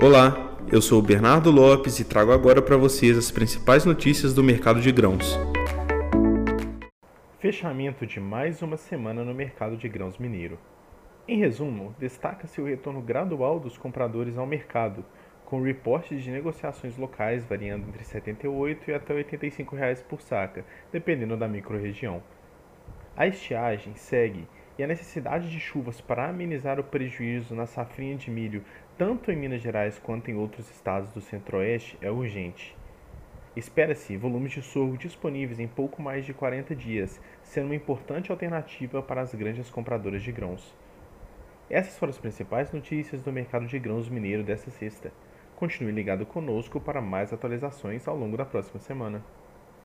Olá, eu sou o Bernardo Lopes e trago agora para vocês as principais notícias do mercado de grãos. Fechamento de mais uma semana no mercado de grãos mineiro. Em resumo, destaca-se o retorno gradual dos compradores ao mercado, com reportes de negociações locais variando entre R$ 78 e até 85 reais por saca, dependendo da microrregião. A estiagem segue e a necessidade de chuvas para amenizar o prejuízo na safrinha de milho, tanto em Minas Gerais quanto em outros estados do Centro-Oeste, é urgente. Espera-se volumes de sorgo disponíveis em pouco mais de 40 dias, sendo uma importante alternativa para as grandes compradoras de grãos. Essas foram as principais notícias do mercado de grãos mineiro desta sexta. Continue ligado conosco para mais atualizações ao longo da próxima semana.